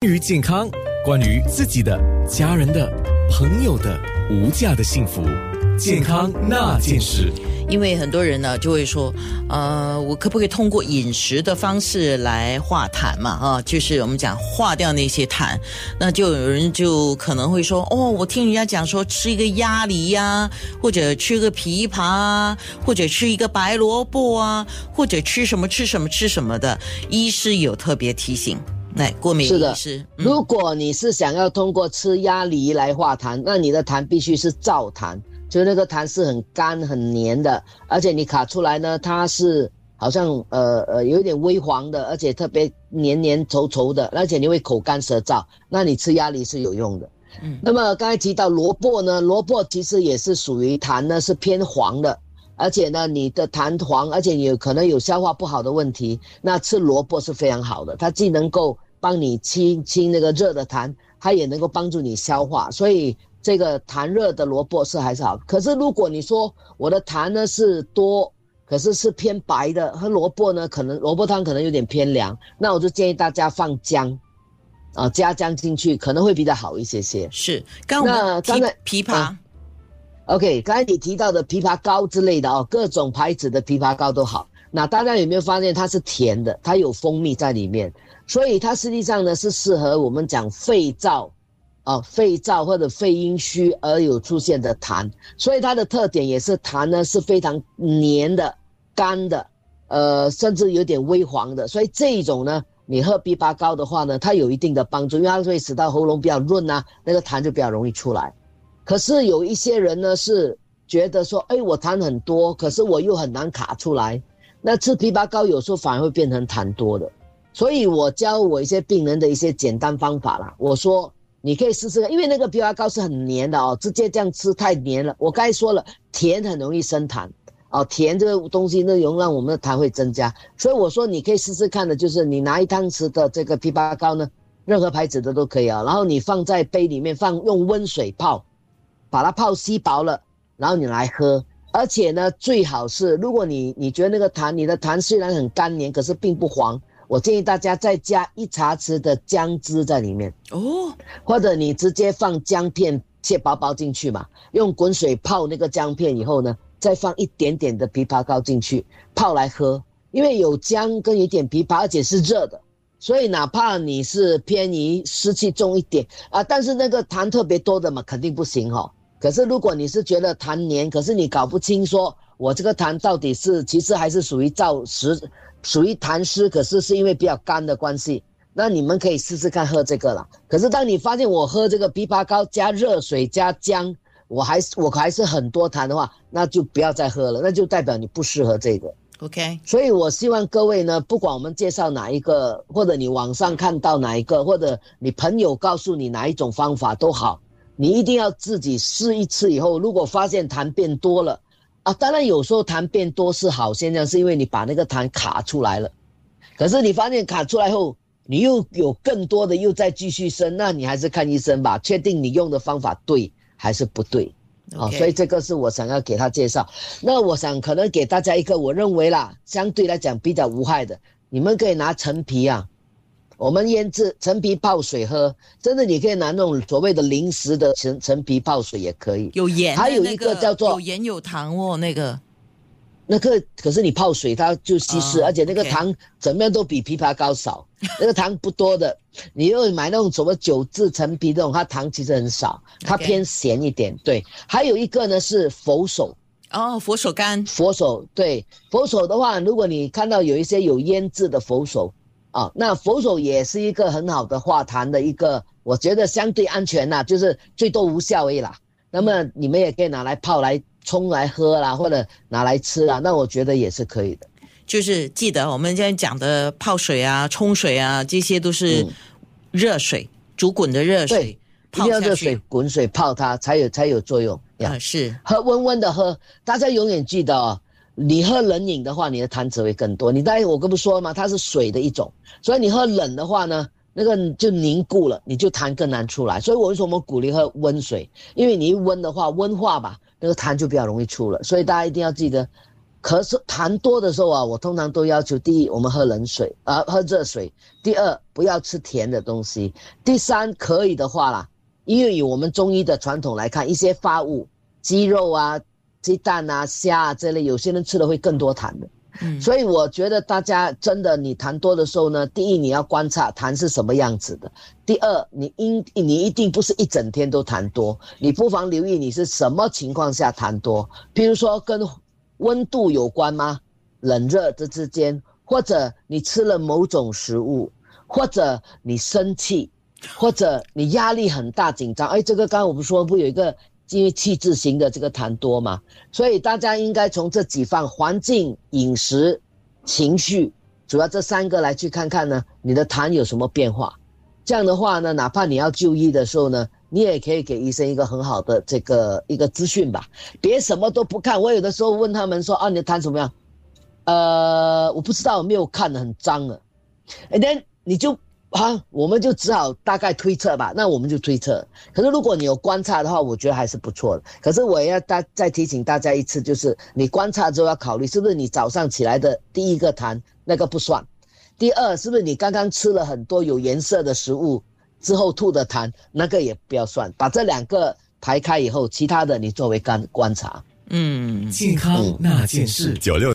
关于健康，关于自己的、家人的、朋友的无价的幸福，健康那件事。因为很多人呢就会说，呃，我可不可以通过饮食的方式来化痰嘛？啊，就是我们讲化掉那些痰。那就有人就可能会说，哦，我听人家讲说吃一个鸭梨呀，或者吃个枇杷啊，或者吃一个白萝卜啊，或者吃什么吃什么吃什么的。医师有特别提醒，来过敏是的。是，嗯。如果你是想要通过吃鸭梨来化痰，那你的痰必须是燥痰，就是那个痰是很干很黏的，而且你卡出来呢，它是好像呃呃有一点微黄的，而且特别黏黏稠稠的，而且你会口干舌燥，那你吃鸭梨是有用的。嗯。那么刚才提到萝卜呢，萝卜其实也是属于痰呢是偏黄的，而且呢你的痰黄，而且你有可能有消化不好的问题，那吃萝卜是非常好的，它既能够帮你清清那个热的痰，它也能够帮助你消化，所以这个痰热的萝卜是还是好。可是如果你说我的痰呢是多，可是是偏白的，和萝卜呢可能萝卜汤可能有点偏凉，那我就建议大家放姜，啊加姜进去可能会比较好一些些。是。那刚才枇杷啊，OK，刚才你提到的枇杷膏之类的哦，各种牌子的枇杷膏都好。那大家有没有发现它是甜的？它有蜂蜜在里面，所以它实际上呢是适合我们讲肺燥，啊，肺燥或者肺阴虚而有出现的痰。所以它的特点也是痰呢是非常黏的、干的，呃，甚至有点微黄的。所以这一种呢，你喝枇杷膏的话呢，它有一定的帮助，因为它会使到喉咙比较润啊，那个痰就比较容易出来。可是有一些人呢是觉得说，哎，我痰很多，可是我又很难卡出来。那吃枇杷膏有时候反而会变成痰多的，所以我教我一些病人的一些简单方法啦。我说你可以试试看，因为那个枇杷膏是很黏的哦，直接这样吃太黏了。我刚才说了，甜很容易生痰哦，甜这个东西呢，容易让我们的痰会增加。所以我说你可以试试看的，就是你拿一汤匙的这个枇杷膏呢，任何牌子的都可以啊，然后你放在杯里面，放用温水泡，把它泡稀薄了，然后你来喝。而且呢，最好是如果你你觉得那个痰，你的痰虽然很干黏，可是并不黄，我建议大家再加一茶匙的姜汁在里面，哦，或者你直接放姜片切薄薄进去嘛，用滚水泡那个姜片以后呢，再放一点点的枇杷膏进去泡来喝，因为有姜跟有点枇杷，而且是热的。所以哪怕你是偏于湿气重一点啊，但是那个痰特别多的嘛，肯定不行哦。可是如果你是觉得痰黏，可是你搞不清说我这个痰到底是其实还是属于燥湿，属于痰湿，可是是因为比较干的关系，那你们可以试试看喝这个了。可是当你发现我喝这个枇杷膏加热水加姜，我还是我还是很多痰的话，那就不要再喝了，那就代表你不适合这个。OK，所以我希望各位呢，不管我们介绍哪一个，或者你网上看到哪一个，或者你朋友告诉你哪一种方法都好，你一定要自己试一次以后，如果发现痰变多了，啊，当然有时候痰变多是好现象，是因为你把那个痰卡出来了。可是你发现卡出来后，你又有更多的又再继续生，那你还是看医生吧，确定你用的方法对还是不对。啊、所以这个是我想要给他介绍。那我想可能给大家一个我认为啦，相对来讲比较无害的，你们可以拿陈皮啊，我们腌制陈皮泡水喝，真的你可以拿那种所谓的零食的陈陈皮泡水也可以。有盐的还有一个叫做有盐有糖哦，那个那个可是你泡水它就稀释，哦而且那个糖怎么样都比枇杷膏少，那个糖不多的。你又买那种什么九制陈皮这种，它糖其实很少，它偏咸一点。对，还有一个呢是佛手，哦，佛手柑佛手对佛手的话，如果你看到有一些有腌制的佛手啊，那佛手也是一个很好的化痰的一个，我觉得相对安全啦，就是最多无效而已啦。那么你们也可以拿来泡来冲来喝啦，或者拿来吃啦，那我觉得也是可以的。就是记得我们现在讲的泡水啊、冲水啊，这些都是嗯热水、煮滚的热水对一定要泡热水滚水泡它才有才有作用呀。啊，是喝温温的喝，大家永远记得哦，你喝冷饮的话，你的痰只会更多。你当然我跟不说嘛，它是水的一种，所以你喝冷的话呢，那个就凝固了，你就痰更难出来。所以我为什么鼓励喝温水？因为你一温的话，温化吧，那个痰就比较容易出了。所以大家一定要记得，咳嗽痰多的时候啊，我通常都要求第一，我们喝冷水啊、喝热水；第二，不要吃甜的东西；第三，可以的话啦，因为以我们中医的传统来看，一些发物，鸡肉啊、鸡蛋啊、虾啊这类，有些人吃的会更多痰的。嗯。所以我觉得大家真的，你痰多的时候呢，第一你要观察痰是什么样子的，第二你应你一定不是一整天都痰多，你不妨留意你是什么情况下痰多，比如说跟温度有关吗？冷热这之间，或者你吃了某种食物，或者你生气，或者你压力很大紧张，哎，这个刚刚我们说不有一个因为气质型的这个痰多嘛，所以大家应该从这几方环境、饮食、情绪，主要这三个来去看看呢，你的痰有什么变化。这样的话呢，哪怕你要就医的时候呢，你也可以给医生一个很好的这个一个资讯吧，别什么都不看。我有的时候问他们说啊，你的痰怎么样？呃，我不知道，没有看的很脏了。And then 你就啊，我们就只好大概推测吧。那我们就推测。可是如果你有观察的话，我觉得还是不错的。可是我要大再提醒大家一次，就是你观察之后要考虑，是不是你早上起来的第一个痰那个不算。第二，是不是你刚刚吃了很多有颜色的食物之后吐的痰，那个也不要算。把这两个排开以后，其他的你作为观观察。嗯。健康那件事，九六。